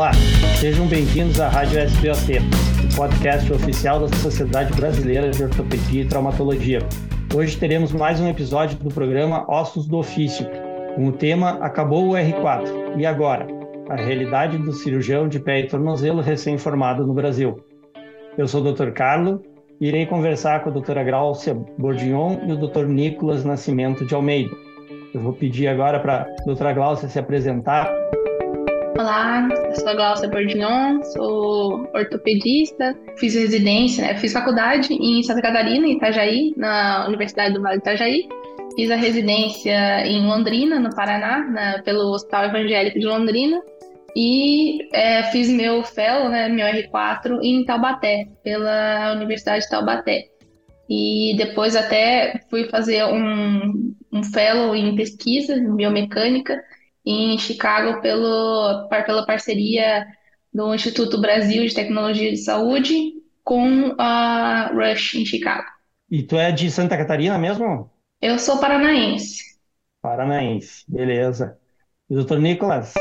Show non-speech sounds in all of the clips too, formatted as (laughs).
Olá, sejam bem-vindos à Rádio SBOT, o podcast oficial da Sociedade Brasileira de Ortopedia e Traumatologia. Hoje teremos mais um episódio do programa Ossos do Ofício, com o tema Acabou o R4. E agora? A realidade do cirurgião de pé e tornozelo recém-formado no Brasil. Eu sou o Dr. Carlo e irei conversar com a doutora Gráucia Bordignon e o Dr. Nicolas Nascimento de Almeida. Eu vou pedir agora para a doutora Gláucia se apresentar Olá, eu sou a Glaucia Bordignon, sou ortopedista, fiz residência, né? Fiz faculdade em Santa Catarina, em Itajaí, na Universidade do Vale do Itajaí. Fiz a residência em Londrina, no Paraná, na, pelo Hospital Evangélico de Londrina. E é, fiz meu fellow, né, meu R4, em Taubaté, pela Universidade de Taubaté. E depois até fui fazer um, um fellow em pesquisa, em biomecânica, em Chicago pelo, pela parceria do Instituto Brasil de Tecnologia de Saúde com a Rush em Chicago. E tu é de Santa Catarina mesmo? Eu sou paranaense. Paranaense, beleza. E doutor Nicolas?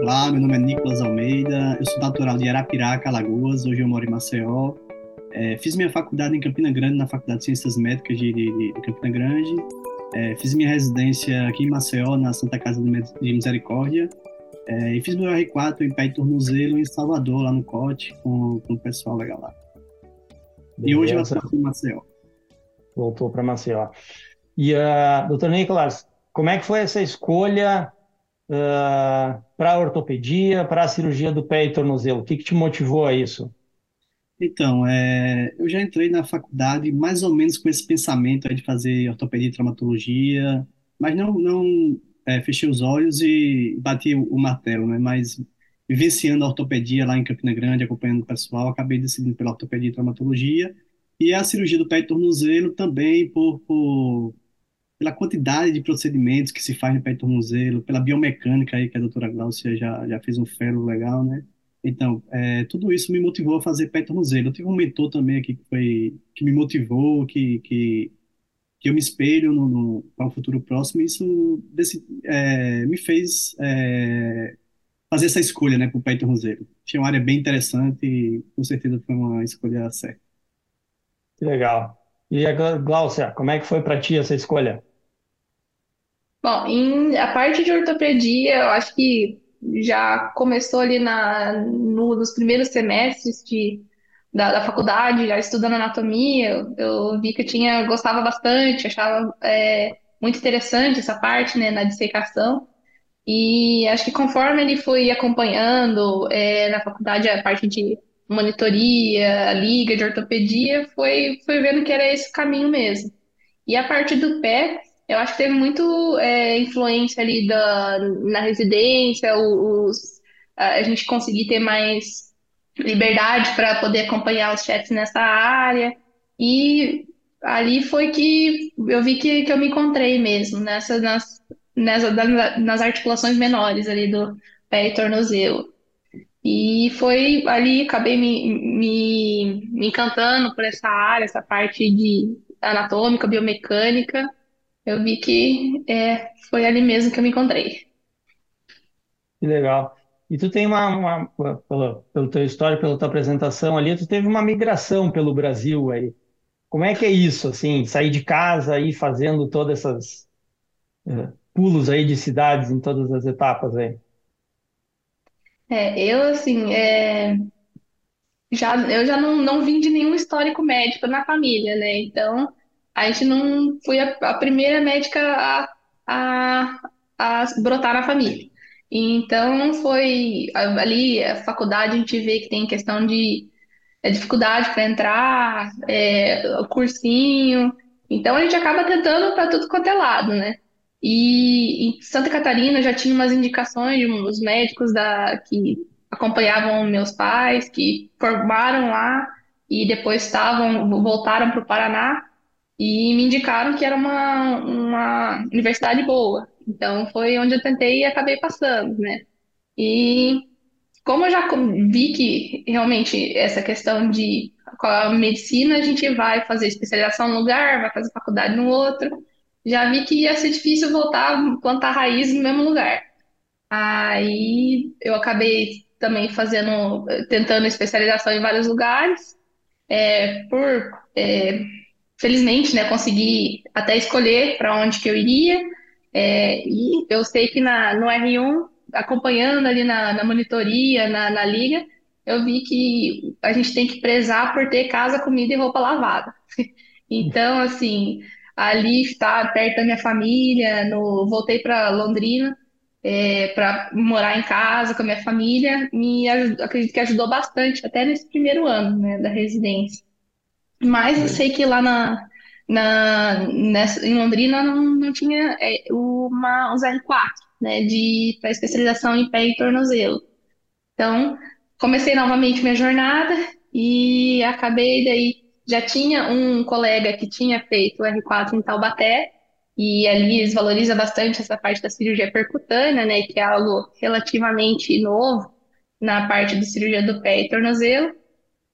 Olá, meu nome é Nicolas Almeida, eu sou natural de Arapiraca, Alagoas, hoje eu moro em Maceió. É, fiz minha faculdade em Campina Grande, na Faculdade de Ciências Médicas de, de, de Campina Grande. É, fiz minha residência aqui em Maceió, na Santa Casa de Misericórdia. É, e fiz meu R4 em pé e tornozelo em Salvador, lá no COT, com, com o pessoal legal lá. Beleza. E hoje eu estou em Maceió. Voltou para Maceió. E, uh, doutor Nicolas, como é que foi essa escolha uh, ah, para a ortopedia, para a cirurgia do pé e tornozelo? O que, que te motivou a isso? Então, é, eu já entrei na faculdade mais ou menos com esse pensamento de fazer ortopedia e traumatologia, mas não, não é, fechei os olhos e bati o, o, martelo, né? Mas vivenciando a ortopedia lá em Campina Grande, acompanhando o pessoal, acabei decidindo pela ortopedia e traumatologia e a cirurgia do pé e tornozelo também por, por pela quantidade de procedimentos que se faz no pé e tornozelo, pela biomecânica aí que a doutora Glaucia já, já fez um fellow legal, né? Então, é, tudo isso me motivou a fazer pé e tornozelo. Eu tive um mentor também aqui que, foi, que me motivou, que, que, que eu me espelho no, no, para um futuro próximo, e isso desse, é, me fez é, fazer essa escolha né, para o pé e tornozelo. Tinha uma área bem interessante e com certeza foi uma escolha certa. Que legal. E a Gláucia, como é que foi para ti essa escolha? Bom, em, a parte de ortopedia, eu acho que já começou ali na, no, nos primeiros semestres de, da, da faculdade, já estudando anatomia, eu, eu vi que eu tinha, gostava bastante, achava é, muito interessante essa parte, né, na dissecação. E acho que conforme ele foi acompanhando é, na faculdade a parte de monitoria, liga de ortopedia, foi, foi vendo que era esse caminho mesmo. E a parte do pé, eu acho que teve muito é, influência ali da, na residência, os, a gente conseguir ter mais liberdade para poder acompanhar os chefes nessa área. E ali foi que eu vi que, que eu me encontrei mesmo, nessa, nas, nessa, nas articulações menores ali do pé e tornozelo. E foi ali, acabei me, me, me encantando por essa área, essa parte de anatômica, biomecânica, eu vi que é, foi ali mesmo que eu me encontrei. Que legal. E tu tem uma, uma pelo, pelo teu histórico, pela tua apresentação ali, tu teve uma migração pelo Brasil aí. Como é que é isso, assim, sair de casa aí fazendo todas essas uh, pulos aí de cidades em todas as etapas aí? É, eu assim, é, já eu já não, não vim de nenhum histórico médico na família, né? Então a gente não foi a, a primeira médica a, a, a brotar na família. Então foi ali a faculdade a gente vê que tem questão de é, dificuldade para entrar, é, cursinho. Então a gente acaba tentando para tudo quanto é lado, né? E em Santa Catarina já tinha umas indicações de uns médicos da, que acompanhavam meus pais, que formaram lá e depois estavam voltaram para o Paraná e me indicaram que era uma, uma universidade boa. Então foi onde eu tentei e acabei passando, né? E como eu já vi que realmente essa questão de com a medicina a gente vai fazer especialização num lugar, vai fazer faculdade no outro, já vi que ia ser difícil voltar plantar raiz no mesmo lugar. Aí eu acabei também fazendo, tentando especialização em vários lugares. É, por, é, felizmente, né, consegui até escolher para onde que eu iria. É, e eu sei que na, no R1, acompanhando ali na, na monitoria, na, na liga, eu vi que a gente tem que prezar por ter casa, comida e roupa lavada. (laughs) Então, assim, ali estar perto da minha família, no, voltei para Londrina é, para morar em casa com a minha família, me acredito que ajudou bastante, até nesse primeiro ano, né, da residência. Mas eu sei que lá na, na, nessa, em Londrina não, não tinha é, uma, uns R4, né, de para especialização em pé e tornozelo. Então, comecei novamente minha jornada e acabei daí já tinha um colega que tinha feito o R4 em Taubaté e ali eles valorizam bastante essa parte da cirurgia percutânea, né, que é algo relativamente novo na parte de cirurgia do pé e tornozelo.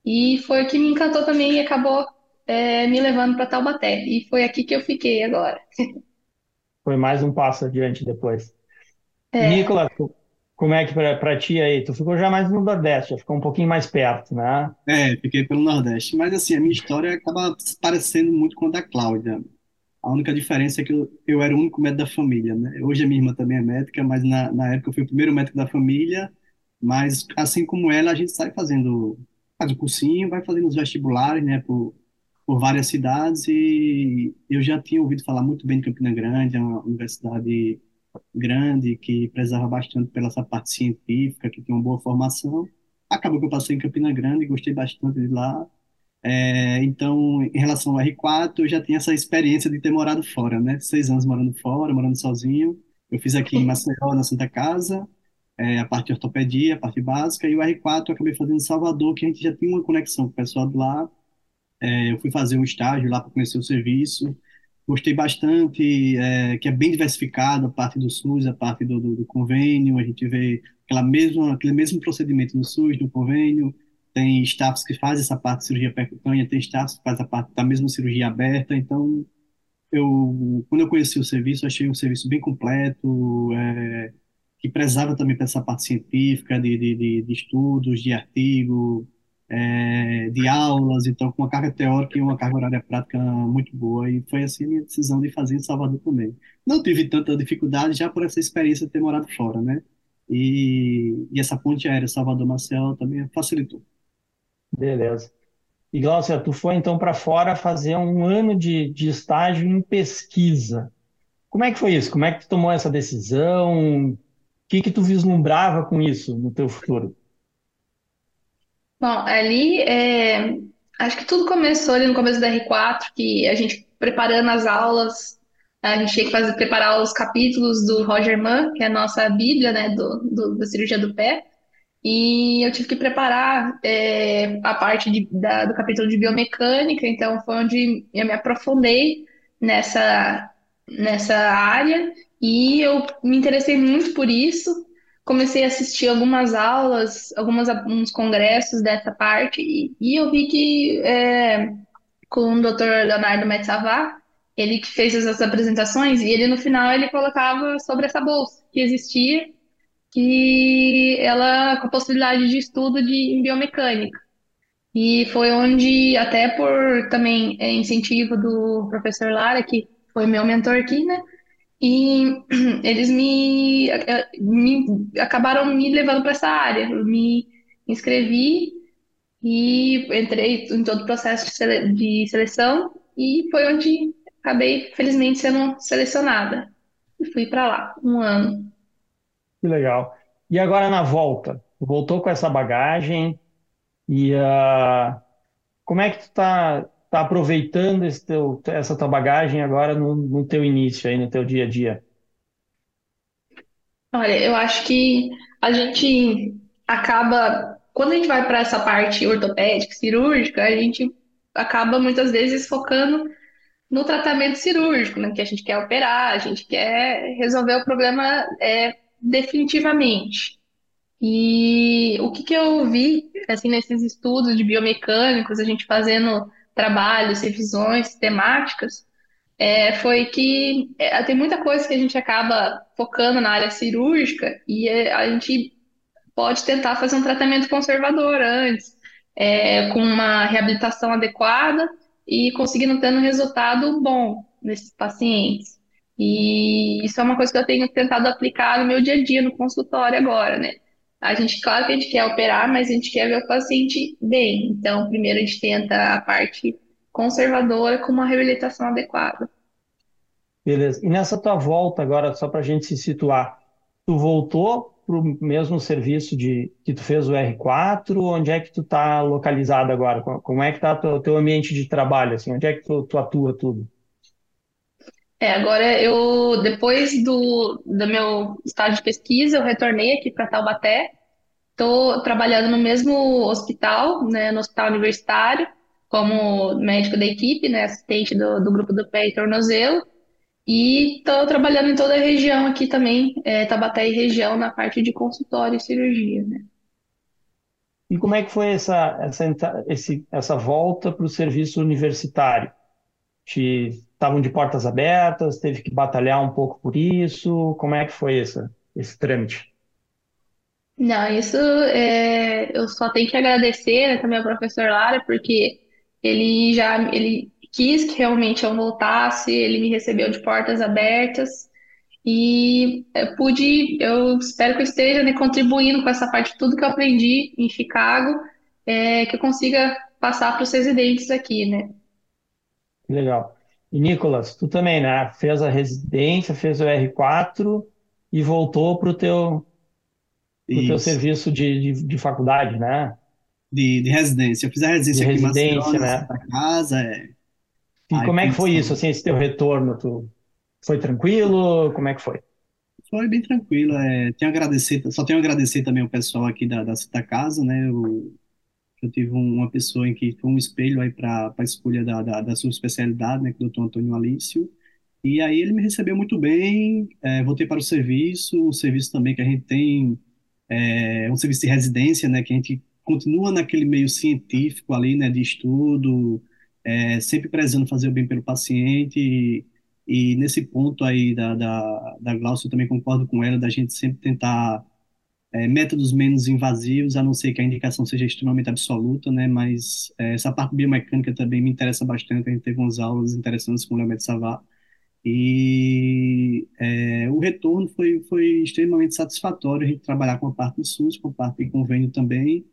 E foi o que me encantou também e acabou é, me levando para Taubaté. E foi aqui que eu fiquei agora. (laughs) Foi mais um passo adiante depois. É. Nicolas, como é que para ti aí? Tu ficou já mais no Nordeste, já ficou um pouquinho mais perto, né? É, fiquei pelo Nordeste. Mas assim, a minha história acaba parecendo muito com a da Cláudia. A única diferença é que eu, eu era o único médico da família, né? Hoje a minha irmã também é médica, mas na, na época eu fui o primeiro médico da família. Mas assim como ela, a gente sai fazendo, faz o cursinho, vai fazendo os vestibulares, né? Por, por várias cidades e eu já tinha ouvido falar muito bem de Campina Grande, é uma universidade grande que prezava bastante pela essa parte científica, que tinha uma boa formação. Acabou que eu passei em Campina Grande, gostei bastante de lá. É, então, em relação ao R4, eu já tinha essa experiência de ter morado fora, né? Seis anos morando fora, morando sozinho. Eu fiz aqui em Maceió, na Santa Casa, é, a parte de ortopedia, a parte básica, e o R4 eu acabei fazendo em Salvador, que a gente já tinha uma conexão com o pessoal de lá. É, eu fui fazer um estágio lá para conhecer o serviço. Gostei bastante, é, que é bem diversificado a parte do SUS, a parte do, do, do convênio. A gente vê aquela mesma, aquele mesmo procedimento no SUS, no convênio tem staffs que fazem essa parte de cirurgia percutânea, tem staffs que fazem a parte da mesma cirurgia aberta, então eu, quando eu conheci o serviço, achei um serviço bem completo, é, que prezava também para essa parte científica, de, de, de, estudos, de artigo, é, de aulas, então com uma carga teórica e uma carga horária prática muito boa, e foi assim a minha decisão de fazer em Salvador também. Não tive tanta dificuldade já por essa experiência de ter morado fora, né? E, e essa ponte aérea Salvador-Marcel também facilitou. Beleza. E Glaucia, tu foi então para fora fazer um ano de, de estágio em pesquisa. Como é que foi isso? Como é que tu tomou essa decisão? O que que tu vislumbrava com isso no teu futuro? Bom, ali, é, acho que tudo começou ali no começo da R4, que a gente preparando as aulas, a gente tinha que fazer, preparar os capítulos do Roger Mann, que é a nossa bíblia, né, do, do, da cirurgia do pé. E eu tive que preparar é, a parte de, da, do capítulo de biomecânica, então foi onde eu me aprofundei nessa, nessa área e eu me interessei muito por isso. Comecei a assistir algumas aulas, algumas, alguns congressos dessa parte e, e eu vi que é, com o Dr. Leonardo Metzavá, ele que fez essas apresentações e ele no final ele colocava sobre essa bolsa que existia que ela com a possibilidade de estudo de biomecânica. E foi onde, até por também é, incentivo do professor Lara, que foi meu mentor aqui, né? E (clears throat) eles me, me acabaram me levando para essa área. Eu me inscrevi e entrei em todo o processo de, sele de seleção e foi onde acabei, felizmente, sendo selecionada. E fui para lá um ano. Que legal. E agora na volta? Voltou com essa bagagem e uh, como é que tu está tá aproveitando teu, essa tua bagagem agora no, no teu início aí, no teu dia a dia? Olha, eu acho que a gente acaba, quando a gente vai para essa parte ortopédica, cirúrgica, a gente acaba muitas vezes focando no tratamento cirúrgico, né? Que a gente quer operar, a gente quer resolver o problema é, definitivamente. E o que, que eu vi, assim, nesses estudos de biomecânicos, a gente fazendo trabalhos, revisões temáticas, é, foi que é, tem muita coisa que a gente acaba focando na área cirúrgica e é, a gente pode tentar fazer um tratamento conservador antes, é, com uma reabilitação adequada e conseguindo ter um resultado bom nesses pacientes. E isso é uma coisa que eu tenho tentado aplicar no meu dia a dia, no consultório agora, né? A gente, claro que a gente quer operar, mas a gente quer ver o paciente bem. Então, primeiro a gente tenta a parte conservadora com uma reabilitação adequada. Beleza. E nessa tua volta agora, só para a gente se situar, tu voltou para o mesmo serviço de que tu fez o R4? Onde é que tu está localizado agora? Como é que está o teu ambiente de trabalho? Assim, onde é que tu, tu atua tudo? É, agora eu, depois do, do meu estágio de pesquisa, eu retornei aqui para Taubaté. Estou trabalhando no mesmo hospital, né, no hospital universitário, como médico da equipe, né, assistente do, do grupo do pé e tornozelo. E estou trabalhando em toda a região aqui também, é, Tabaté e região, na parte de consultório e cirurgia, né? E como é que foi essa, essa, esse, essa volta para o serviço universitário? Estavam de portas abertas, teve que batalhar um pouco por isso? Como é que foi esse, esse trâmite? Não, isso é, eu só tenho que agradecer, né, também ao professor Lara, porque ele já ele quis que realmente eu voltasse, ele me recebeu de portas abertas e eu pude, eu espero que eu esteja né, contribuindo com essa parte de tudo que eu aprendi em Chicago, é, que eu consiga passar para os residentes aqui, né? Legal. E Nicolas, tu também, né? Fez a residência, fez o R4 e voltou para o teu, pro teu serviço de, de, de faculdade, né? De, de residência. Eu fiz a residência De aqui em residência, Maceió, né? Casa, é. E Aí como é que foi isso, assim, esse teu retorno? Tu foi tranquilo? Como é que foi? Foi bem tranquilo. É, tenho agradecer, só tenho a agradecer também ao pessoal aqui da, da Santa Casa, né? Eu, eu tive um- uma pessoa em que foi um espelho aí para a escolha da, da, da sua especialidade, né? Que é o Dr. Antônio Alício. E aí ele me recebeu muito bem, é, voltei para o serviço, um serviço também que a gente tem, é um serviço de residência, né? Que a gente continua naquele meio científico ali, né? De estudo, é, sempre prezando fazer o bem pelo paciente. E, e nesse ponto aí da, da, da Glaucia, eu também concordo com ela, da gente sempre tentar é, métodos menos invasivos, a não ser que a indicação seja extremamente absoluta, né? Mas é, essa parte biomecânica também me interessa bastante. A gente teve umas aulas interessantes com o Leomete Savá. E é, o retorno foi, foi extremamente satisfatório a gente trabalhar com a parte do SUS, com a parte de convênio também,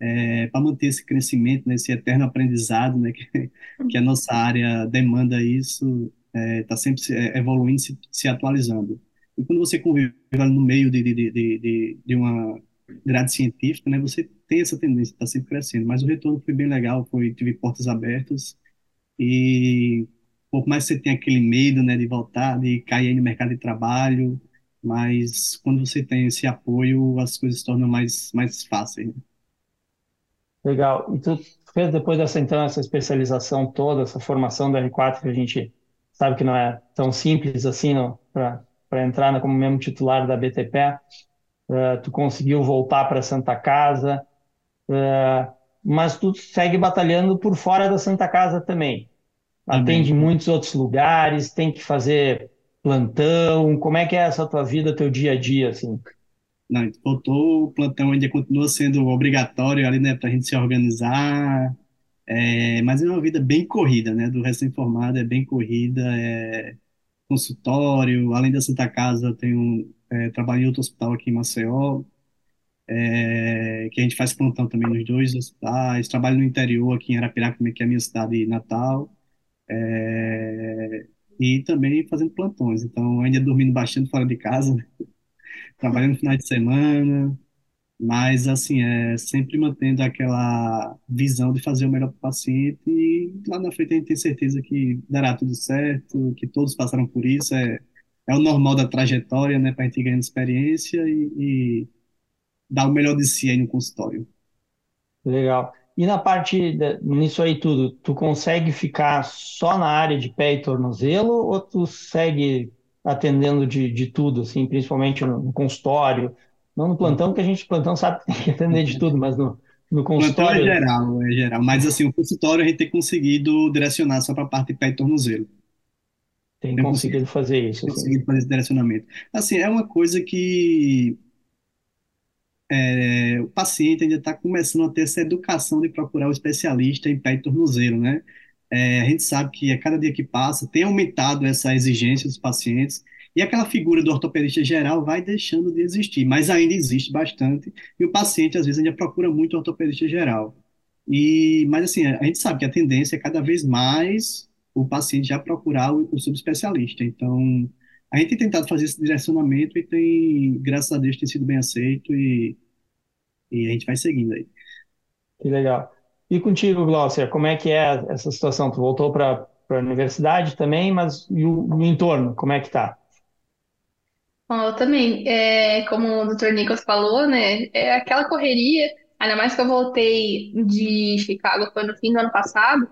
é, para manter esse crescimento, né, esse eterno aprendizado, né, (laughs) que, que a nossa área demanda isso, está sempre se- é, evoluindo, se, se atualizando. E quando você convive no meio de, de, de, de, uma grade científica, né, você tem essa tendência, está sempre crescendo. Mas o retorno foi bem legal, foi, tive portas abertas e por mais que você tenha aquele medo, né, de voltar, de cair no mercado de trabalho, mas quando você tem esse apoio, as coisas se tornam mais, mais fáceis. né? Legal. E tu fez depois dessa, então, essa especialização toda, essa formação do R4, que a gente sabe que não é tão simples assim para para entrar como membro titular da BTP, eh, tu conseguiu voltar para Santa Casa, eh, mas tu segue batalhando por fora da Santa Casa também. Atende em Também. muitos outros lugares, tem que fazer plantão. Como é que é essa tua vida, teu dia a dia, assim? Não, voltou, o plantão ainda continua sendo obrigatório ali, né, para a gente se organizar, é, mas é uma vida bem corrida, né, do recém-formado é bem corrida, é consultório, além da Santa Casa, tenho, é, trabalho em outro hospital aqui em Maceió, é, que a gente faz plantão também nos dois hospitais, trabalho no interior aqui em Arapiraca, que é a minha cidade natal, é, e também fazendo plantões, então ainda dormindo bastante fora de casa, (laughs) trabalhando no final de semana, mas assim, é sempre mantendo aquela visão de fazer o melhor para o paciente e lá na frente a gente tem certeza que dará tudo certo, que todos passaram por isso, é, é o normal da trajetória, né, para a gente ir ganhando experiência e, e dar o melhor de si aí no consultório. Legal. E na parte, da- nisso aí tudo, tu consegue ficar só na área de pé e tornozelo ou tu segue atendendo de, de tudo, assim, principalmente no, no consultório? Não no plantão, que a gente, plantão sabe que tem que atender de tudo, mas no, no Plantão é consultório, geral, é geral, mas assim, o consultório a gente tem conseguido direcionar só para a parte de pé e tornozelo. tem conseguido fazer isso. Assim. Conseguido fazer esse direcionamento. Assim, é uma coisa que é, o paciente ainda está começando a ter essa educação de procurar o especialista em pé e tornozelo, né? É, a gente sabe que a cada dia que passa tem aumentado essa exigência dos pacientes e aquela figura do ortopedista geral vai deixando de existir, mas ainda existe bastante e o paciente às vezes ainda procura muito ortopedista geral. E, mas assim, a gente sabe que a tendência é cada vez mais o paciente já procurar o, o subespecialista. Então, a gente tem tentado fazer esse direcionamento e tem, graças a Deus, tem sido bem aceito e, e a gente vai seguindo aí. Que legal. E contigo, Glaucia, como é que é essa situação? Tu voltou para a universidade também, mas e o, entorno, como é que tá? Eu também, é, como o Dr. Nichols falou, né, é aquela correria, ainda mais que eu voltei de Chicago, foi no fim do ano passado,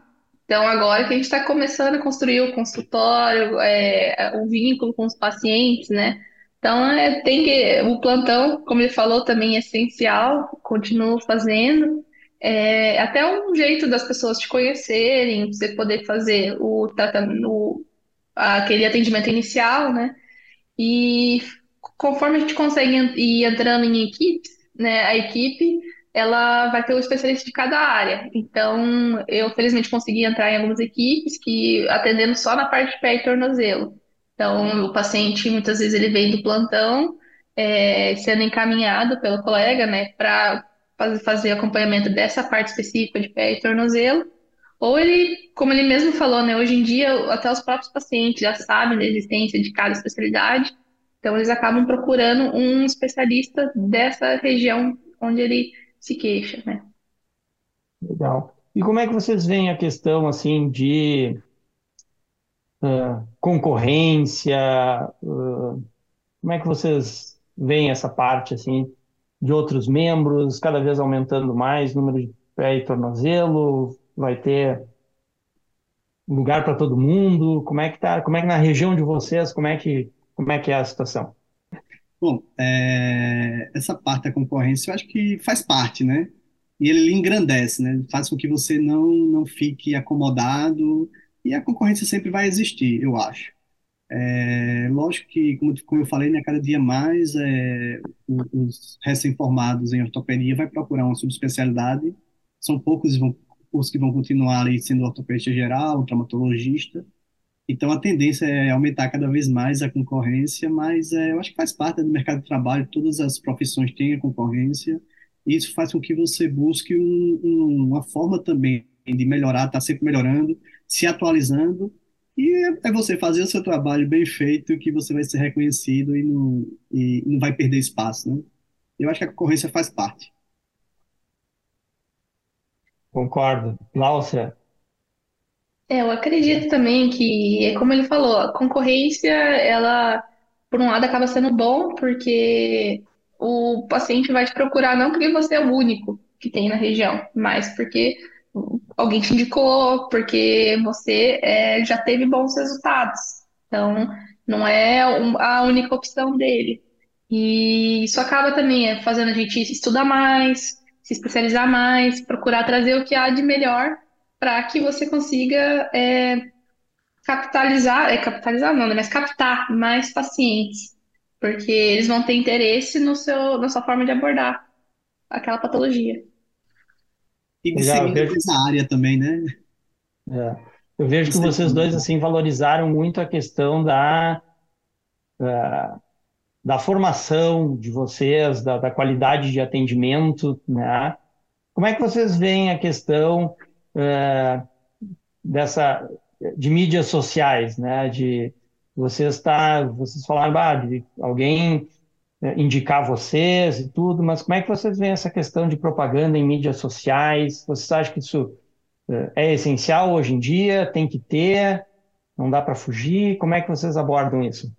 então agora que a gente está começando a construir o consultório, é, o vínculo com os pacientes, né, então é, tem que, o plantão, como ele falou, também é essencial, continuo fazendo, é, até um jeito das pessoas te conhecerem, você poder fazer o, o aquele atendimento inicial, né, e conforme a gente consegue ir entrando em equipes, né, a equipe ela vai ter o especialista de cada área. Então, eu felizmente consegui entrar em algumas equipes que atendendo só na parte de pé e tornozelo. Então, o paciente muitas vezes ele vem do plantão, é, sendo encaminhado pelo colega, né, para fazer acompanhamento dessa parte específica de pé e tornozelo. Ou ele, como ele mesmo falou, né, hoje em dia até os próprios pacientes já sabem da existência de cada especialidade, então eles acabam procurando um especialista dessa região onde ele se queixa, né? Legal. E como é que vocês veem a questão assim de uh, concorrência? Uh, como é que vocês veem essa parte assim de outros membros cada vez aumentando mais número de pé e tornozelo? Vai ter lugar para todo mundo? Como é que tá? Como é que na região de vocês, como é que como é que é a situação? Bom, é, essa parte da concorrência eu acho que faz parte, né? E ele engrandece, né? Faz com que você não não fique acomodado e a concorrência sempre vai existir, eu acho. É, lógico que, como, como eu falei, né, cada dia mais é, os recém-formados em ortopedia vai procurar uma subespecialidade. São poucos vão os que vão continuar ali sendo ortopedista geral, traumatologista. Então, a tendência é aumentar cada vez mais a concorrência, mas é, eu acho que faz parte do mercado de trabalho, todas as profissões têm a concorrência, e isso faz com que você busque um, um, uma forma também de melhorar, estar tá sempre melhorando, se atualizando, e é, é você fazer o seu trabalho bem feito que você vai ser reconhecido e não, e não vai perder espaço, né? Eu acho que a concorrência faz parte. Concordo. Láucia? É, eu acredito também que, é como ele falou, a concorrência, ela, por um lado, acaba sendo bom, porque o paciente vai te procurar não porque você é o único que tem na região, mas porque alguém te indicou, porque você é, já teve bons resultados. Então, não é a única opção dele. E isso acaba também é, fazendo a gente estudar mais, se especializar mais, procurar trazer o que há de melhor para que você consiga é, capitalizar, é capitalizar não, né, mas captar mais pacientes, porque eles vão ter interesse no seu, na sua forma de abordar aquela patologia. E disseminar essa área também, né? É. Eu vejo que vocês dois assim valorizaram muito a questão da, da da formação de vocês, da, da, qualidade de atendimento, né? Como é que vocês veem a questão é, dessa de mídias sociais, né? De vocês estar, vocês falaram ah, de alguém é, indicar vocês e tudo, mas como é que vocês veem essa questão de propaganda em mídias sociais? Vocês acham que isso é, é essencial hoje em dia? Tem que ter? Não dá para fugir? Como é que vocês abordam isso?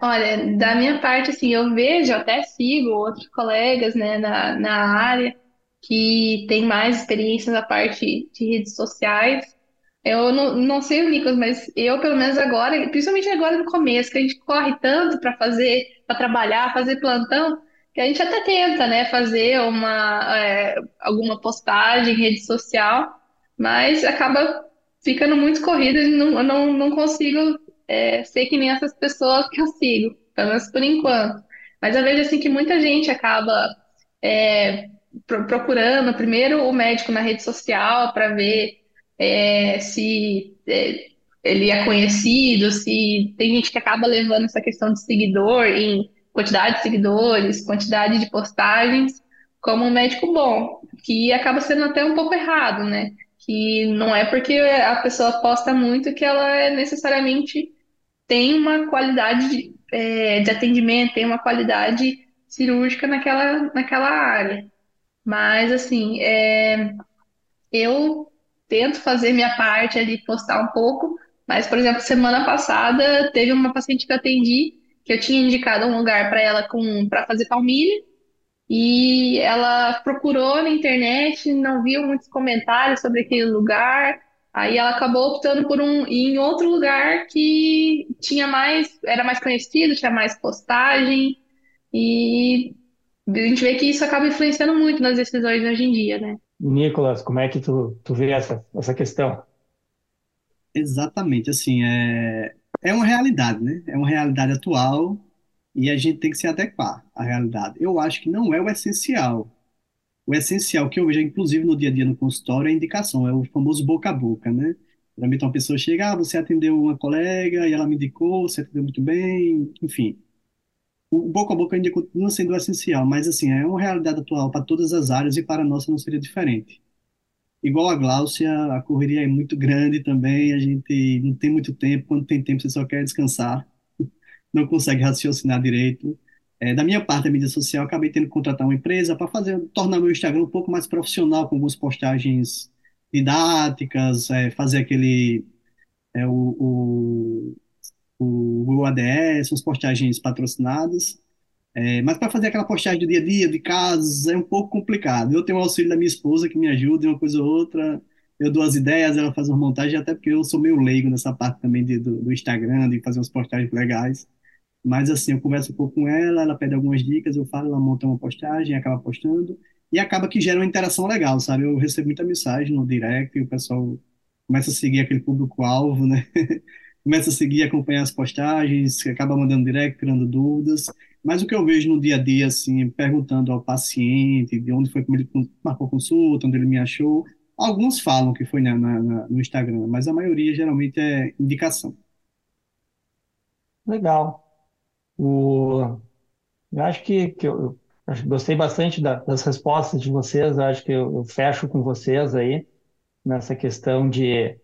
Olha, da minha parte, assim, eu vejo, até sigo outros colegas, né, na, na área que tem mais experiência na parte de redes sociais. Eu não, não sei o Nicolas, mas eu, pelo menos agora, principalmente agora no começo, que a gente corre tanto para fazer, para trabalhar, fazer plantão, que a gente até tenta, né, fazer uma, é, alguma postagem em rede social, mas acaba ficando muito corrida e não, não, não consigo é, ser que nem essas pessoas que eu sigo, pelo menos por enquanto. Mas eu vejo assim que muita gente acaba é, pro- procurando primeiro o médico na rede social para ver é, se é, ele é conhecido, se tem gente que acaba levando essa questão de seguidor em quantidade de seguidores, quantidade de postagens, como um médico bom, que acaba sendo até um pouco errado, né? Que não é porque a pessoa posta muito que ela é necessariamente tem uma qualidade de, é, de atendimento, tem uma qualidade cirúrgica naquela, naquela área. Mas, assim, é, eu tento fazer minha parte ali, postar um pouco, mas, por exemplo, semana passada teve uma paciente que eu atendi, que eu tinha indicado um lugar para ela com para fazer palmilha, e ela procurou na internet, não viu muitos comentários sobre aquele lugar, aí ela acabou optando por um ir em outro lugar que tinha mais, era mais conhecido, tinha mais postagem, e a gente vê que isso acaba influenciando muito nas decisões hoje em dia, né? Nicolas, como é que tu, tu vê essa, essa questão? Exatamente, assim, é, é uma realidade, né? É uma realidade atual e a gente tem que se adequar à realidade. Eu acho que não é o essencial. O essencial que eu vejo, inclusive no dia a dia no consultório, é a indicação, é o famoso boca a boca, né? Geralmente uma pessoa chega, ah, você atendeu uma colega e ela me indicou, você atendeu muito bem, enfim. O boca a boca ainda continua sendo essencial, mas assim, é uma realidade atual para todas as áreas e para a nossa não seria diferente. Igual a Gláucia, a correria é muito grande também, a gente não tem muito tempo, quando tem tempo você só quer descansar, (laughs) não consegue raciocinar direito. É, da minha parte, a mídia social, acabei tendo que contratar uma empresa para fazer, tornar meu Instagram um pouco mais profissional, com algumas postagens didáticas, é, fazer aquele, é, o, o, o ADS, umas postagens patrocinadas. É, mas para fazer aquela postagem do dia a dia, de casos, é um pouco complicado. Eu tenho o auxílio da minha esposa que me ajuda em uma coisa ou outra. Eu dou as ideias, ela faz uma montagem, até porque eu sou meio leigo nessa parte também de, do, do Instagram, de fazer umas postagens legais. Mas assim, eu converso um pouco com ela, ela pede algumas dicas, eu falo, ela monta uma postagem, acaba postando, e acaba que gera uma interação legal, sabe? Eu recebo muita mensagem no direct, e o pessoal começa a seguir aquele público-alvo, né? (laughs) Começa a seguir, acompanhar as postagens, acaba mandando direct, tirando dúvidas. Mas o que eu vejo no dia a dia, assim, perguntando ao paciente de onde foi que ele marcou consulta, onde ele me achou, alguns falam que foi na, na- no Instagram, mas a maioria geralmente é indicação. Legal. O, eu acho que, que eu, eu gostei bastante da- das respostas de vocês, eu acho que eu, eu fecho com vocês aí nessa questão de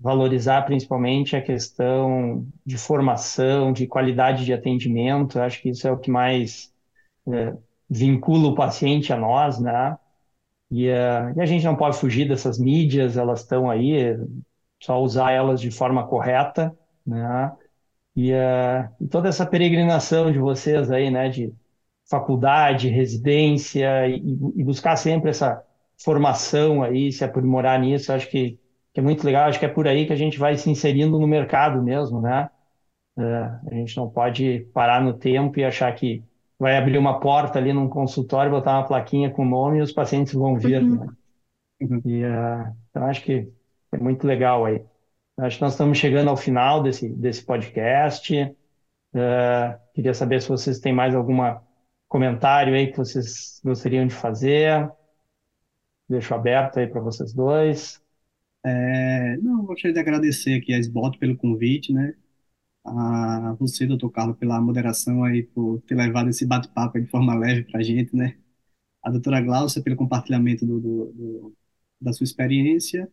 valorizar principalmente a questão de formação, de qualidade de atendimento. Eu acho que isso é o que mais é, vincula o paciente a nós, né? E, eh, e a gente não pode fugir dessas mídias, elas estão aí, só usar elas de forma correta, né? E, e toda essa peregrinação de vocês aí, né, de faculdade, residência, e, e buscar sempre essa formação aí, se aprimorar nisso, acho que, que é muito legal, acho que é por aí que a gente vai se inserindo no mercado mesmo, né? É, a gente não pode parar no tempo e achar que vai abrir uma porta ali num consultório, botar uma plaquinha com o nome e os pacientes vão vir, Uhum. né? Uhum. E, eh, então acho que é muito legal aí. Acho que nós estamos chegando ao final desse, desse podcast. Eh, queria saber se vocês têm mais algum comentário aí que vocês gostariam de fazer. Deixo aberto aí para vocês dois. É, não, gostaria de agradecer aqui a SBOT pelo convite, né? A você, doutor Carlos, pela moderação aí, por ter levado esse bate-papo de forma leve para a gente, né? A doutora Glaucia pelo compartilhamento do, do- do- da sua experiência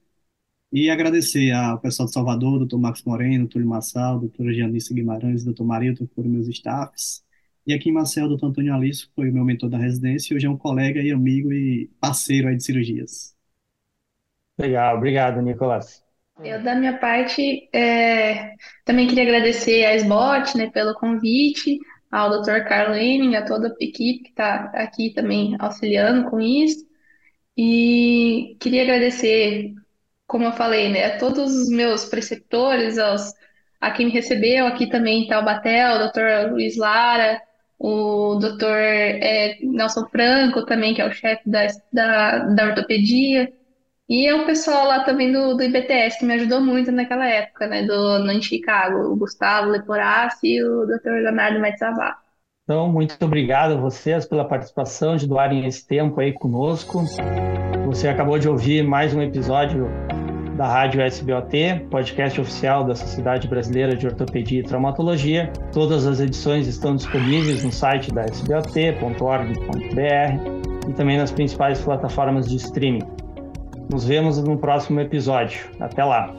e agradecer ao pessoal de Salvador, doutor Marcos Moreno, Túlio Massal, doutora Janice Guimarães, doutor Marilton, que foram meus staffs. E aqui em Marcel, doutor Antônio Alice, que foi o meu mentor da residência e hoje é um colega e amigo e parceiro aí de cirurgias. Legal, obrigado, Nicolas. Eu, da minha parte, é, também queria agradecer a SBOT, né, pelo convite, ao Dr. Carlo Henning, a toda a equipe que está aqui também auxiliando com isso. E queria agradecer, como eu falei, né, a todos os meus preceptores, aos, a quem me recebeu aqui também Taubaté, o Dr. Luiz Lara, o Dr. é, Nelson Franco também, que é o chefe da, da, da ortopedia. E é o pessoal lá também do, do IBTS, que me ajudou muito naquela época, né? Do Nantes Chicago, o Gustavo Leporassi e o Dr. Leonardo Metzavá. Então, muito obrigado a vocês pela participação, de doarem esse tempo aí conosco. Você acabou de ouvir mais um episódio da Rádio SBOT, podcast oficial da Sociedade Brasileira de Ortopedia e Traumatologia. Todas as edições estão disponíveis no site da sbot.org.br e também nas principais plataformas de streaming. Nos vemos no próximo episódio. Até lá!